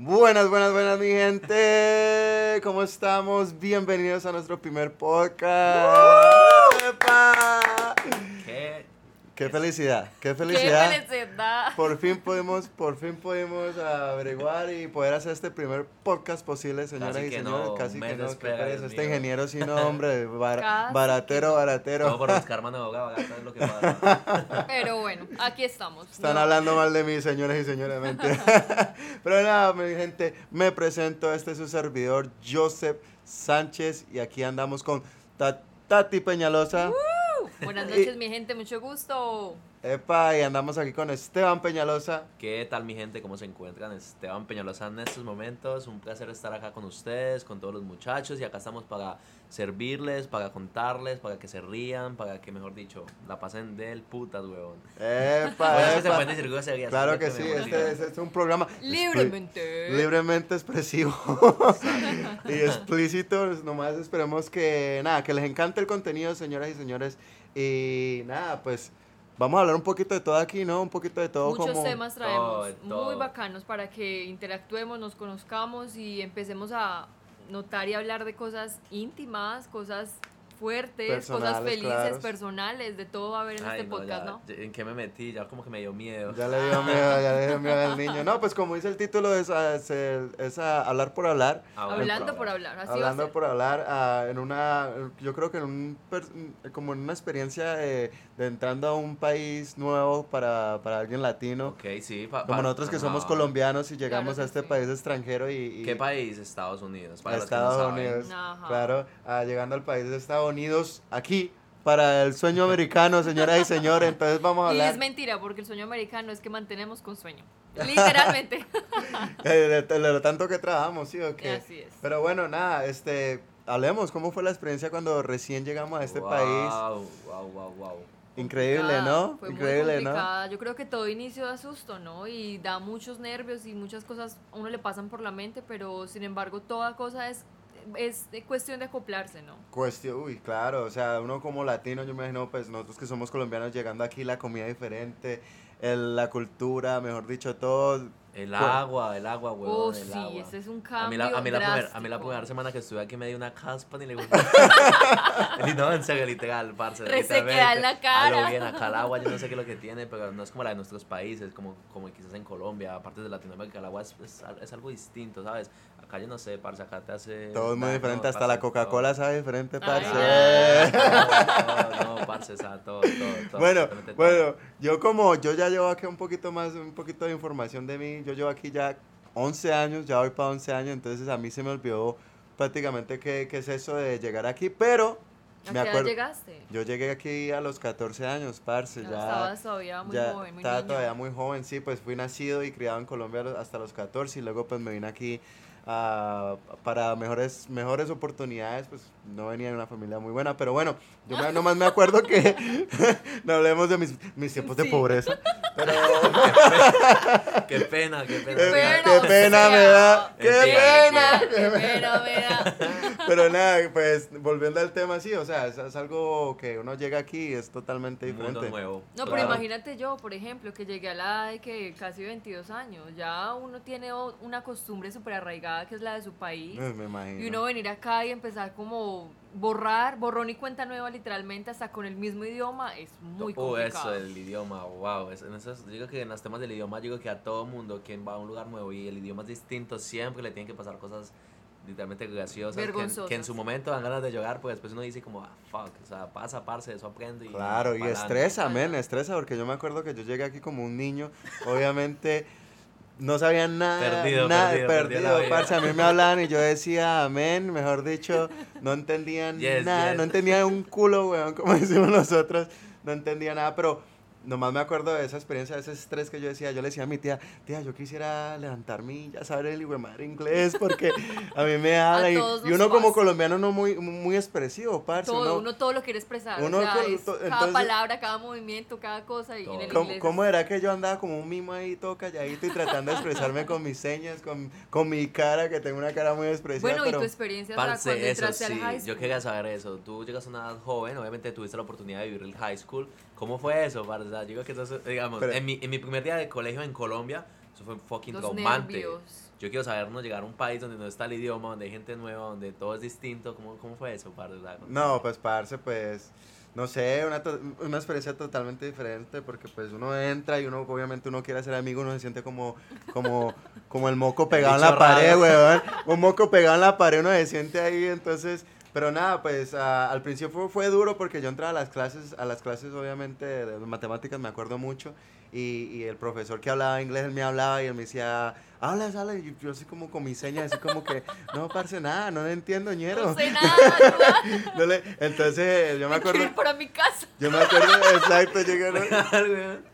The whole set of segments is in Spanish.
Buenas, buenas, buenas, mi gente. ¿Cómo estamos? Bienvenidos a nuestro primer podcast. ¡Epa! ¿Qué? Felicidad, qué felicidad. ¡Qué felicidad! Por fin pudimos, por fin pudimos averiguar y poder hacer este primer podcast posible, señoras Casi y que señores. no, Casi que no, espera, Este ingeniero sí, no, hombre, bar- baratero, baratero. Todo por buscar mano de abogado, es lo que pasa. Pero bueno, aquí estamos. Están No. hablando mal de mí, señores y señores, mentira. Pero nada, mi gente, me presento. Este es su servidor, Joseph Sánchez. Y aquí andamos con Ta- Tati Peñalosa. Buenas noches, mi gente, mucho gusto. Epa, y andamos aquí con Esteban Peñalosa. ¿Qué tal mi gente? ¿Cómo se encuentran? Esteban Peñalosa en estos momentos. Un placer estar acá con ustedes, con todos los muchachos. Y acá estamos para servirles, para contarles, para que se rían, para que, mejor dicho, la pasen del putas, huevón. Epa, Bueno, es que se epa. pueden decir groserías. Claro que sí, este, este es un programa Libremente. libremente expresivo y explícito. Nomás esperemos que, nada, que les encante el contenido, señoras y señores. Y nada, pues vamos a hablar un poquito de todo aquí, ¿no? Un poquito de todo Muchos como... temas traemos Todo, muy bacanos para que interactuemos, nos conozcamos y empecemos a notar y hablar de cosas íntimas, cosas fuertes, cosas Personales, felices, claros. personales, de todo va a haber en Ay, este no, podcast, ya- ¿no? ya- ¿En qué me metí? Ya como que me dio miedo. Ya le dio miedo, ya le dio miedo al niño. No, pues como dice el título, es, a- es, el- es a hablar por hablar. Hablar Hablando por hablar, así hablando va a ser. por hablar ah, en una yo creo que en un como en una experiencia de, de entrando a un país nuevo para, para alguien latino Ok, sí. pa- como pa- nosotros que somos no. colombianos y llegamos Claro a este sí. país extranjero y, y- ¿Qué país? Estados Unidos. Para los que no Estados saben. Unidos Ajá. claro ah, llegando al país de Estados Unidos aquí para el sueño americano señoras y señores entonces vamos a Y hablar es mentira, porque el sueño americano es que mantenemos con sueño. Literalmente. eh, lo tanto que trabajamos sí o qué Así es. pero bueno nada este hablemos cómo fue la experiencia cuando recién llegamos a este Wow, país Wow, wow, wow. Increíble, ¿no? Fue Increíble, muy ¿no? Yo creo que todo inicio da susto, ¿no? Y da muchos nervios y muchas cosas a uno le pasan por la mente, pero sin embargo toda cosa es, es cuestión de acoplarse, ¿no? Cuestión, uy, claro, o sea, uno como latino, yo me imagino, pues nosotros que somos colombianos llegando aquí, la comida diferente, la cultura, mejor dicho, todo. El agua, el agua, huevón, Oh, el sí, agua. ese es un A cambio mí, la, a, mí la primer- a mí la drástico. primera semana que estuve aquí me dio una caspa ni le gustó. Y no, en serio, literal, parce. Resequedad en la A lo cara. bien, acá el agua, yo no sé qué es lo que tiene, pero no es como la de nuestros países, como, como quizás en Colombia, aparte de Latinoamérica, el agua es, es, al- es algo distinto, ¿sabes? Acá yo no sé, parce, acá te hace... Todo es muy diferente, hasta parce, la Coca-Cola sabe diferente, Ay, parce. ay. No, no, no, parce, todo, todo, todo. Bueno, todo. bueno, yo como, yo ya llevo aquí un poquito más, un poquito de información de mí, yo llevo aquí ya 11 años, ya voy para 11 años, entonces a mí se me olvidó prácticamente qué, qué es eso de llegar aquí, pero ¿A me qué edad llegaste? yo llegué aquí a los 14 años, parce, No, ya... estabas todavía muy ya joven, muy estaba niño. todavía muy joven, sí, pues fui nacido y criado en Colombia hasta los 14 y luego pues me vine aquí ah, para mejores, mejores oportunidades, pues no venía de una familia muy buena, pero bueno, yo me- nomás me acuerdo que no hablemos de mis, mis tiempos de Sí. pobreza, pero Qué pena, qué pena. qué, pena, qué pena me da, qué pena. Qué pena me da. Pero nada, pues volviendo al tema, sí, o sea, es, es algo que uno llega aquí y es totalmente Un mundo diferente. nuevo. No, pero imagínate yo, por ejemplo, que llegué a la edad de que casi 22 años, ya uno tiene una costumbre súper arraigada que es la de su país, Eh, Me imagino. y uno venir acá y empezar como borrar, borrón y cuenta nueva literalmente hasta con el mismo idioma es muy Oh, complicado. eso, el idioma, wow. es- en esos- digo que en los temas del idioma, digo que a todo mundo quien va a un lugar nuevo y el idioma es distinto, siempre le tienen que pasar cosas literalmente graciosas. que en- Que, en su momento dan ganas de llorar, pues después uno dice como, ah, fuck, o sea, pasa, parce, eso aprende. Y Claro, y estresa, men, Ajá. estresa, porque yo me acuerdo que yo llegué aquí como un niño, obviamente no sabía nada, Perdido, nada, perdido, perdido, vida. parce, a mí me hablaban y yo decía amén, mejor dicho, no entendían Yes, nada, yes. no entendía un culo, weón, como decimos nosotros, no entendía nada, pero nomás me acuerdo de esa experiencia, de ese estrés que yo decía, yo le decía a mi tía, tía, yo quisiera levantarme y ya saber el madre inglés, porque a mí me habla, y, y uno como colombiano no muy, muy expresivo, parce, Todo, uno- uno todo lo quiere expresar. uno o sea, es to- cada entonces- palabra, cada movimiento, cada cosa. Y en el ¿Cómo, inglés cómo era que yo andaba como un mimo ahí todo calladito y tratando de expresarme con mis señas, con, con mi cara, que tengo una cara muy expresiva? Bueno, y pero tu experiencia Parce, cuando eso entraste sí, al high yo quería saber eso. Tú llegas a una edad joven, obviamente tuviste la oportunidad de vivir el high school. ¿Cómo fue eso, parce? Sea, yo digo que eso, es, digamos, Pero- en, mi, en mi primer día de colegio en Colombia, eso fue fucking Los traumante. nervios. yo quiero saber, ¿no? Llegar a un país donde no está el idioma, donde hay gente nueva, donde todo es distinto. ¿Cómo, cómo fue eso, parce? No, pues parce, pues no sé, una, to- una experiencia totalmente diferente porque pues uno entra y uno obviamente uno quiere ser amigo, uno se siente como como como el moco pegado en la bicho pared, raro. weón. Un moco pegado en la pared, uno se siente ahí, entonces, pero nada, pues a- al principio fue, fue duro porque yo entraba a las clases, a las clases obviamente de matemáticas me acuerdo mucho y, y el profesor que hablaba inglés, él me hablaba y él me decía, habla, habla, y yo así como con mi seña, así como que, no, parce, nada, no le entiendo, ñero. No sé nada. No le- entonces, yo me Me acuerdo, ir para mi casa. yo me acuerdo, exacto.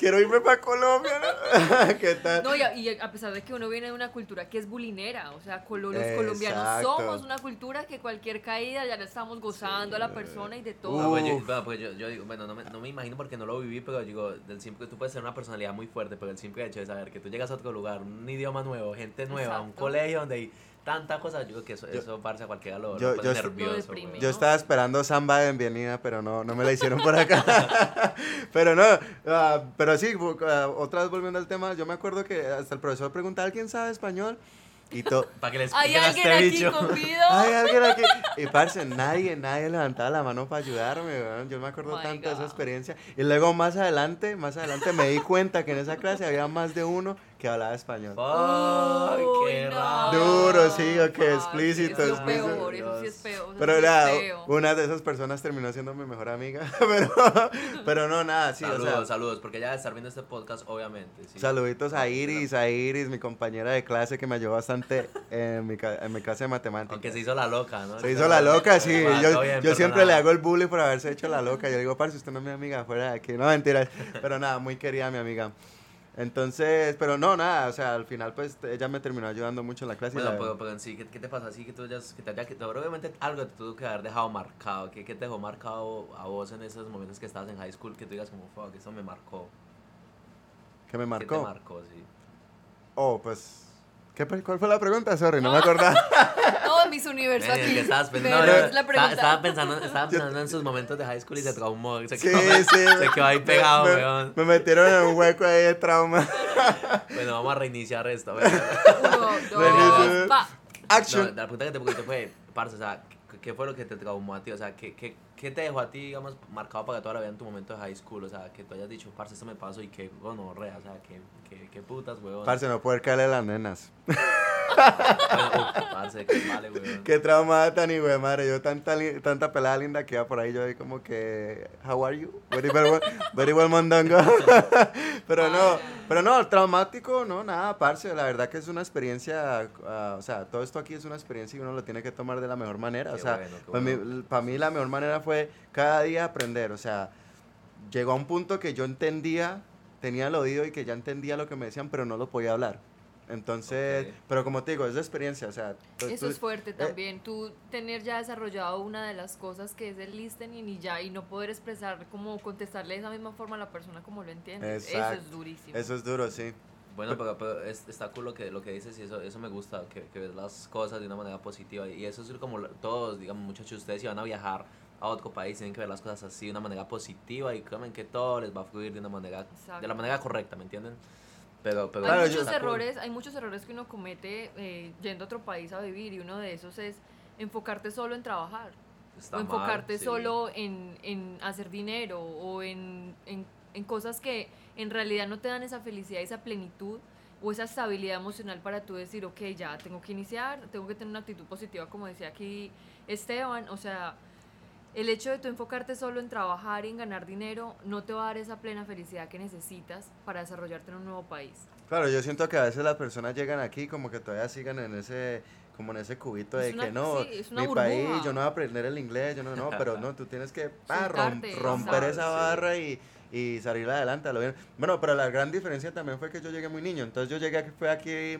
quiero irme para Colombia, ¿no? ¿Qué tal? No, y a, y a pesar de que uno viene de una cultura que es bulinera, o sea, colo- los colombianos somos una cultura que cualquier caída ya le estamos gozando a la persona y de Ah, todo. pues yo, bueno, pues yo, yo digo, bueno, no me, no me imagino porque no lo viví, pero digo, del simple, tú puedes tener una personalidad muy fuerte, pero el simple hecho de saber que tú llegas a otro lugar, un idioma nuevo, gente nueva, un Exacto. colegio donde hay tanta cosa, yo creo que eso, Yo- eso parce, a cualquiera lo, yo- lo yo- nervioso. Lo. Yo estaba esperando samba de bienvenida, pero no, no me la hicieron por acá. pero no, ah, pero sí, ah, otra vez volviendo al tema, yo me acuerdo que hasta el profesor preguntaba, ¿alguien sabe español? Y todo. Para que les ¿Hay expliquen a alguien este aquí bicho. Hay alguien aquí. Y parce, nadie, nadie levantaba la mano para ayudarme, weón. Yo me acuerdo Oh tanto de esa experiencia. Y luego más adelante, más adelante me di cuenta que en esa clase había más de uno que hablaba español. Ay, qué raro. Duro, sí, ok, parce, explícito, Eso es peor, eso sí es peor. Pero sí es era, feo. una de esas personas terminó siendo mi mejor amiga. Pero, pero no, nada, sí, saludos, o sea. saludos, porque ella debe estar viendo este podcast, obviamente. sí. Saluditos a Iris, a Iris, mi compañera de clase que me ayudó bastante en mi, en mi clase de matemáticas. Aunque se hizo la loca, ¿no? Se hizo la loca, sí. Yo, bien, yo siempre le hago el bullying por haberse hecho la loca. Yo digo, parce, usted no es mi amiga, fuera de aquí. No, mentiras. Pero nada, muy querida mi amiga. Entonces, pero no, nada, o sea, al final pues ella me terminó ayudando mucho en la clase. Bueno, pero, pero en sí, ¿qué, qué te pasa así que tú hayas, que te haya, que te- obviamente algo te tuvo que haber dejado marcado, ¿qué, qué te dejó marcado a vos en esos momentos que estabas en high school, que tú digas como, fuck, eso me marcó, que me ¿qué te marcó. marcó, sí? Oh, pues, ¿qué, ¿cuál fue la pregunta? Sorry, no me acordaba. No, Miss Universo aquí. estabas la estaba, pregunta. estaba pensando, estaba pensando en sus momentos de high school y se traumó, se Sí, quedó, sí. se quedó ahí pegado, me, weón. me metieron en un hueco ahí de trauma. Bueno, vamos a reiniciar esto, weón. Uno, dos, va. No, Action. la pregunta que te pregunté fue, parce, o sea, ¿qué, fue lo que te traumó a ti? O sea, ¿qué, qué, qué te dejó a ti, digamos, marcado para toda la vida en tu momento de high school? O sea, que tú hayas dicho, parce, esto me pasó y qué gonorrea, o sea, qué, qué, putas, weón. Parce, no poder caerle las nenas. Parce, qué. Qué traumada tan hijo de madre. Yo tanta, pelada linda que iba por ahí. Yo ahí como que, how are you? Very, well, very well mondongo. pero no, pero no, traumático, no, nada, parce. La verdad que es una experiencia, ah, o sea, todo esto aquí es una experiencia y uno lo tiene que tomar de la mejor manera. o sea, bueno, para, bueno. mí, para mí la mejor manera fue cada día aprender. O sea, llegó a un punto que yo entendía, tenía el oído y que ya entendía lo que me decían, pero no lo podía hablar. Entonces, pero como te digo, es de experiencia, o sea. tú- Eso tú- es fuerte eh, también, tú tener ya desarrollado una de las cosas que es el listening y ya, y no poder expresar, como contestarle de esa misma forma a la persona como lo entiendes. Eso es durísimo. Eso es duro, sí. Bueno, pero, pero es- está cool lo que, lo que dices y eso, eso me gusta, que, que ves las cosas de una manera positiva. Y eso es como lo- todos, digamos, muchachos, ustedes si van a viajar a otro país, tienen que ver las cosas así de una manera positiva y créanme que todo les va a fluir de una manera, Exacto. de la manera correcta, ¿me entienden? Pero, pero hay muchos errores, hay muchos errores que uno comete eh, yendo a otro país a vivir y uno de esos es enfocarte solo en trabajar Está o mal, enfocarte sí. solo en, en hacer dinero o en, en, en cosas que en realidad no te dan esa felicidad, esa plenitud o esa estabilidad emocional para tú decir, ok, ya tengo que iniciar, tengo que tener una actitud positiva, como decía aquí Esteban, o sea, el hecho de tú enfocarte solo en trabajar y en ganar dinero no te va a dar esa plena felicidad que necesitas para desarrollarte en un nuevo país. Claro, yo siento que a veces las personas llegan aquí como que todavía sigan en ese como en ese cubito de una- que no, sí, mi burbuja. país, yo no voy a aprender el inglés, yo no, no, pero no, tú tienes que pa, rom- Soltarte, romper esa barra y, y salir adelante a lo bien. Bueno, pero la gran diferencia también fue que yo llegué muy niño, entonces yo llegué fue aquí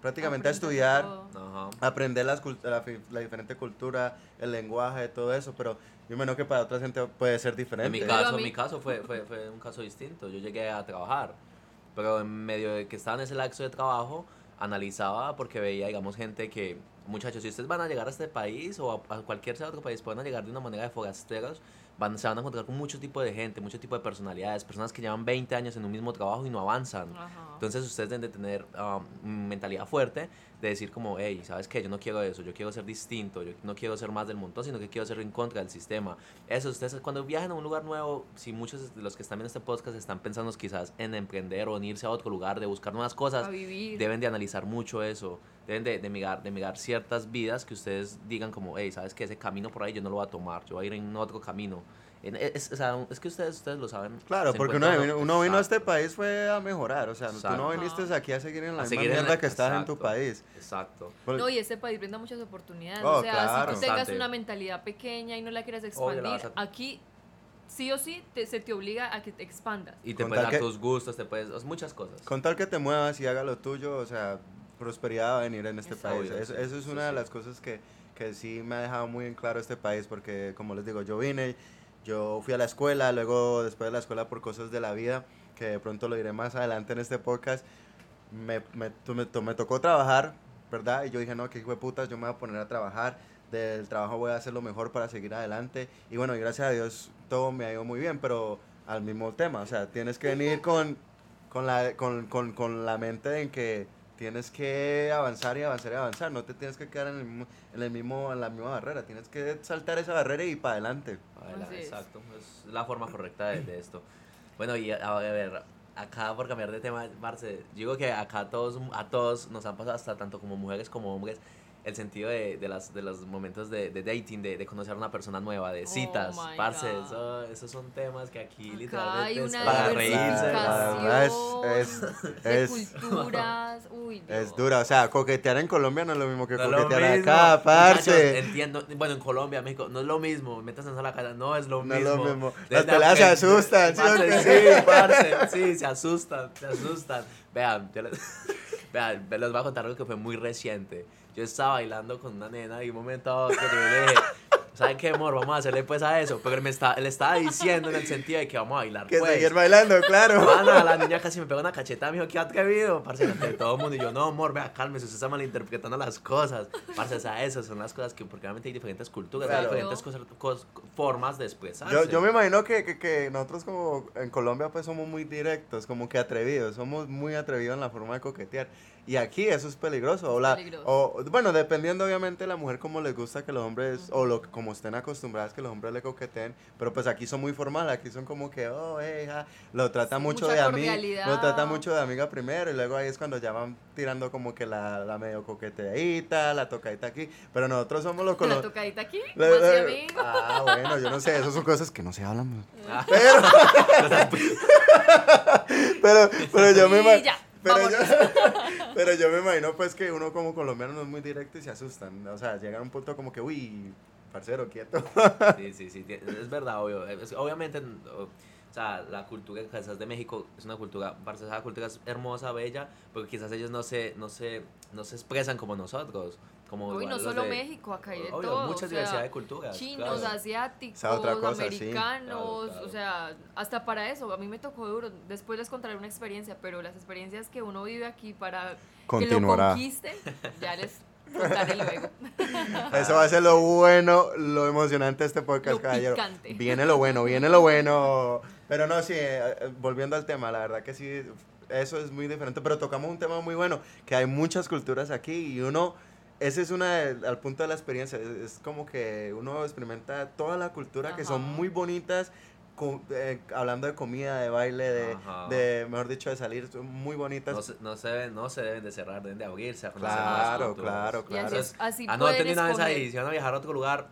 prácticamente a Aprender estudiar, todo. Aprender las la, la diferente cultura, el lenguaje, todo eso, pero yo me que para otra gente puede ser En diferente. mi Pero a caso, mí- mi caso fue, fue, fue un caso distinto. Yo llegué a trabajar, pero en medio de que estaba en ese lapso de trabajo, analizaba porque veía, digamos, gente que, muchachos, si ustedes van a llegar a este país o a, a cualquier otro país, pueden llegar de una manera de forasteros, van, se van a encontrar con mucho tipo de gente, mucho tipo de personalidades, personas que llevan 20 años en un mismo trabajo y no avanzan. Ajá. Entonces ustedes deben de tener um, mentalidad fuerte de decir como, hey, ¿sabes qué? Yo no quiero eso, yo quiero ser distinto, yo no quiero ser más del montón, sino que quiero ser en contra del sistema. Eso, ustedes cuando viajen a un lugar nuevo, si muchos de los que están viendo este podcast están pensando quizás en emprender o en irse a otro lugar, de buscar nuevas cosas, deben de analizar mucho eso, deben de, de, mirar, de mirar ciertas vidas que ustedes digan como, hey, ¿sabes qué? Ese camino por ahí yo no lo voy a tomar, yo voy a ir en otro camino. En- Es, sea, es que ustedes, ustedes lo saben. Claro, porque uno vino, uno vino a este Exacto. país fue a mejorar, o sea, tú no Exacto. viniste aquí a seguir en la A misma mierda la- que estás en tu exacto. país. Exacto. Por- No, y este país brinda muchas oportunidades. Oh, o sea, claro. si tú tengas una mentalidad pequeña y no la Obvio, la expandir, a- aquí sí o sí te- se te obliga a que te expandas. Y te puedes dar que- tus gustos, te puedes, muchas cosas. Con tal que te muevas y haga lo tuyo, o sea, prosperidad va a venir en este Eso. país. Obvio, Eso, sí, eso es sí, una de sí. las cosas que, que sí me ha dejado muy en claro este país, porque como les digo, yo vine, yo fui a la escuela, luego después de la escuela por cosas de la vida, que de pronto lo diré más adelante en este podcast, me, me, me, me tocó trabajar, ¿verdad? Y yo dije, no, que hijo de putas, yo me voy a poner a trabajar, del trabajo voy a hacer lo mejor para seguir adelante. Y bueno, y gracias a Dios todo me ha ido muy bien, pero al mismo tema, o sea, tienes que venir con, con, la, con, con, con la mente en que tienes que avanzar y avanzar y avanzar, no te tienes que quedar en, el mismo, en, el mismo, en la misma barrera, tienes que saltar esa barrera y para adelante. Así exacto, es la forma correcta de, de esto. Bueno, y a, a ver, acá por cambiar de tema, Marce, digo que acá a todos, a todos nos han pasado, hasta tanto como mujeres como hombres, el sentido de, de, las, de los momentos de, de dating, de, de conocer a una persona nueva, de Oh citas, my parce, eso, esos son temas que aquí Acá literalmente es para reírse. Es, es, de es, culturas. Uy, es dura, o sea, coquetear en Colombia no es lo mismo que No es coquetear mismo. acá, parce. Entiendo, bueno, en Colombia, México, no es lo mismo, metas en la casa, no es lo No es mismo. lo mismo. Desde Las peladas se asustan, ¿sí o Parce? Sí, parce, sí, se asustan, se asustan. Vean, yo les, vean, les voy a contar algo que fue muy reciente. Yo estaba bailando con una nena y un momento a otro yo le dije, ¿saben qué, amor? Vamos a hacerle pues a eso. Pero él me está, él estaba diciendo en el sentido de que vamos a bailar Que pues. seguir bailando, claro. Pana, la niña casi me pegó una cachetada, me dijo, qué atrevido, parce, ante todo el mundo. Y yo, no, amor, vea, cálmese, usted está malinterpretando las cosas. Parce, o sea, esas son las cosas que, porque obviamente hay diferentes culturas, hay Claro. diferentes cosas, cos- formas de expresarse. Yo, yo me imagino que, que, que nosotros como en Colombia pues somos muy directos, como que atrevidos, somos muy atrevidos en la forma de coquetear. Y aquí eso es peligroso. O la, Peligroso. o, bueno, dependiendo obviamente de la mujer como les gusta que los hombres, o lo, como estén acostumbradas que los hombres le coqueteen, pero pues aquí son muy formales, aquí son como que, oh, hey, ja", lo trata Sí, mucho de amiga, lo trata mucho de amiga primero, y luego ahí es cuando ya van tirando como que la, la medio coqueteadita, la tocadita aquí, pero nosotros somos los La colo- tocadita aquí, la- la-. Ah, bueno, yo no sé, esas son cosas que no se hablan. Ah. Pero, pero yo me imagino. yo, pero yo me imagino pues que uno como colombiano no es muy directo y se asustan. O sea, llegan a un punto como que, uy, parcero, quieto. Sí, sí, sí, es verdad, obvio. Es- obviamente, o, o sea, la cultura quizás de México es una cultura, parce, esa cultura es hermosa, bella, porque quizás ellos no se, no se, no se expresan como nosotros. Como Uy, no solo de- México, acá hay de obvio, todo. mucha o diversidad sea, de culturas. chinos, claro. asiáticos, otra cosa, sí. americanos, Claro, claro. o sea, hasta para eso, a mí me tocó duro. Después les contaré una experiencia, pero las experiencias que uno vive aquí para que lo Continuará. conquisten, ya les luego. Eso va a ser lo bueno, lo emocionante de este podcast, Lo caballero. picante. Viene lo bueno, viene lo bueno. Pero no, sí, eh, eh, volviendo al tema, la verdad que sí, eso es muy diferente. Pero tocamos un tema muy bueno, que hay muchas culturas aquí y uno, ese es una, al punto de la experiencia, es, como que uno experimenta toda la cultura que son muy bonitas. Eh, hablando de comida, de baile, de, de, mejor dicho, de salir, son muy bonitas. No se, no, se deben, no se deben de cerrar, deben de abrirse Claro, claro, Y así, claro. así Anoten una vez ahí, si van a viajar a otro lugar,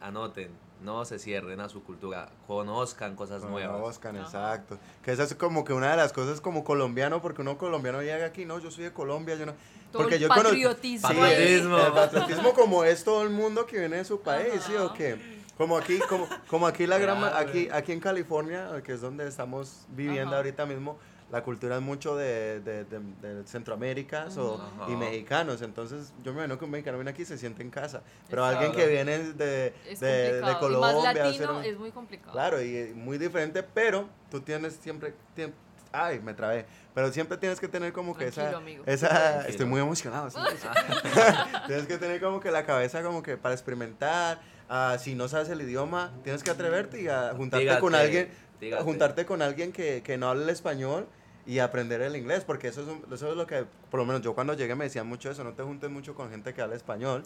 anoten, no se cierren a su cultura, conozcan cosas nuevas. Conozcan, exacto. Que esa es como que una de las cosas como colombiano, porque uno colombiano llega aquí, no, yo soy de Colombia, yo no. Todo porque el yo patriotismo. Sí, ahí. Patriotismo. el patriotismo como es todo el mundo que viene de su país, ¿sí o qué? Como aquí, como, como aquí la gran, aquí, aquí en California, que es donde estamos viviendo Ajá. ahorita mismo, la cultura es mucho de, de, de, de Centroamérica o- Ajá. y mexicanos. Entonces, yo me imagino que un mexicano viene aquí y se siente en casa. Pero Exacto. alguien que viene de, de, de complicado. y Colombia, más latino un- es muy complicado. Claro, y muy diferente, pero tú tienes siempre, tien- ay, me trabé. Pero siempre tienes que tener como que esa, Tranquilo, amigo. esa, Tranquilo. estoy muy emocionado. tienes que tener como que la cabeza como que para experimentar. Ah, si no sabes el idioma, tienes que atreverte y a juntarte con Dígate, alguien, dígate. juntarte con alguien que, que no hable el español y aprender el inglés, porque eso es, un- eso es lo que, por lo menos yo cuando llegué me decían mucho eso, no te juntes mucho con gente que habla español.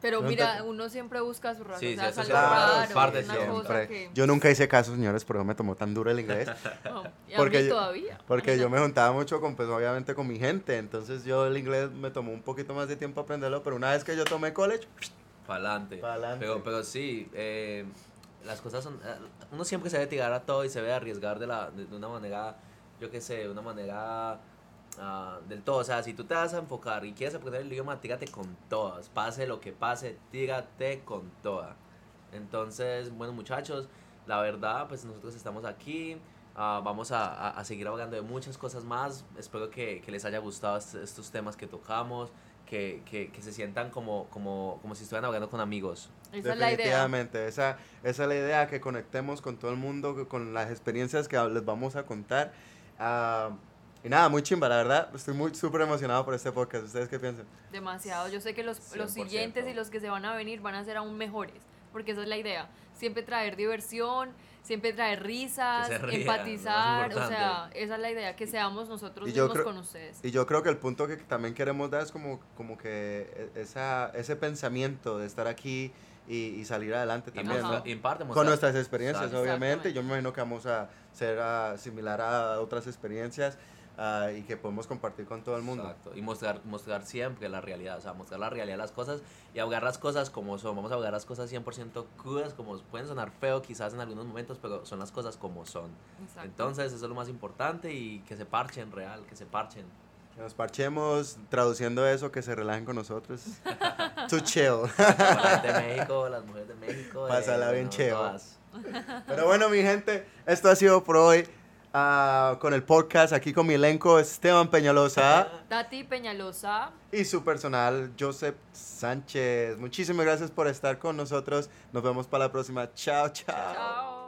Pero No, mira, entonces- uno siempre busca su razón. Sí, o sea, sí, es eso algo sí, Claro, raro, es parte que... Yo nunca hice caso, señores, por eso me tomó tan duro el inglés. No, y a Porque mí yo- todavía. Porque yo me juntaba mucho con, pues obviamente con mi gente, entonces yo el inglés me tomó un poquito más de tiempo aprenderlo, pero una vez que yo tomé college, Pa'lante. Pa'lante. Pero, pero sí, eh, las cosas son. eh, Uno siempre se debe tirar a todo y se debe arriesgar de, la, de, una manera, yo qué sé, de una manera ah, del todo. O sea, si tú te vas a enfocar y quieres aprender el idioma, tírate con todas. Pase lo que pase, tírate con toda. Entonces, bueno, muchachos, la verdad, pues nosotros estamos aquí. ah, vamos a, a- a seguir hablando de muchas cosas más. Espero que, que les haya gustado est- estos temas que tocamos. Que, que, que se sientan como, como, como si estuvieran hablando con amigos. Esa es la idea. definitivamente, esa, esa es la idea, que conectemos con todo el mundo, con las experiencias que les vamos a contar. Ah, y nada, muy chimba, la verdad, estoy muy súper emocionado por este podcast. ¿Ustedes qué piensan? Demasiado. Yo sé que los, los 100%. siguientes y los que se van a venir van a ser aún mejores, porque esa es la idea. Siempre traer diversión, siempre traer risas, empatizar, o sea, esa es la idea, que seamos nosotros Y mismos creo- con ustedes. Y yo creo que el punto que también queremos dar es como, como que e- esa, ese pensamiento de estar aquí y, y salir adelante Y, también, mostra- ¿no? y en parte Con nuestras experiencias, obviamente. Yo me imagino que vamos a ser ah, similar a otras experiencias ah, y que podemos compartir con todo el mundo. Exacto. Y mostrar, mostrar siempre la realidad, o sea, mostrar la realidad de las cosas y ahogar las cosas como son. Vamos a ahogar las cosas 100% crudas, como pueden sonar feo quizás en algunos momentos, pero son las cosas como son. Exacto. Entonces, eso es lo más importante y que se parchen real, que se parchen. Que nos parchemos traduciendo eso, que se relajen con nosotros. to chill. La gente de México, las mujeres de México. eh, Pásala bien bueno, chévere. todas. Pero bueno, mi gente, esto ha sido por hoy. Ah, con el podcast aquí con mi elenco Esteban Peñalosa Tati Peñalosa. y su personal Joseph Sánchez. Muchísimas gracias por estar con nosotros. Nos vemos para la próxima. Chao, chao. Chao.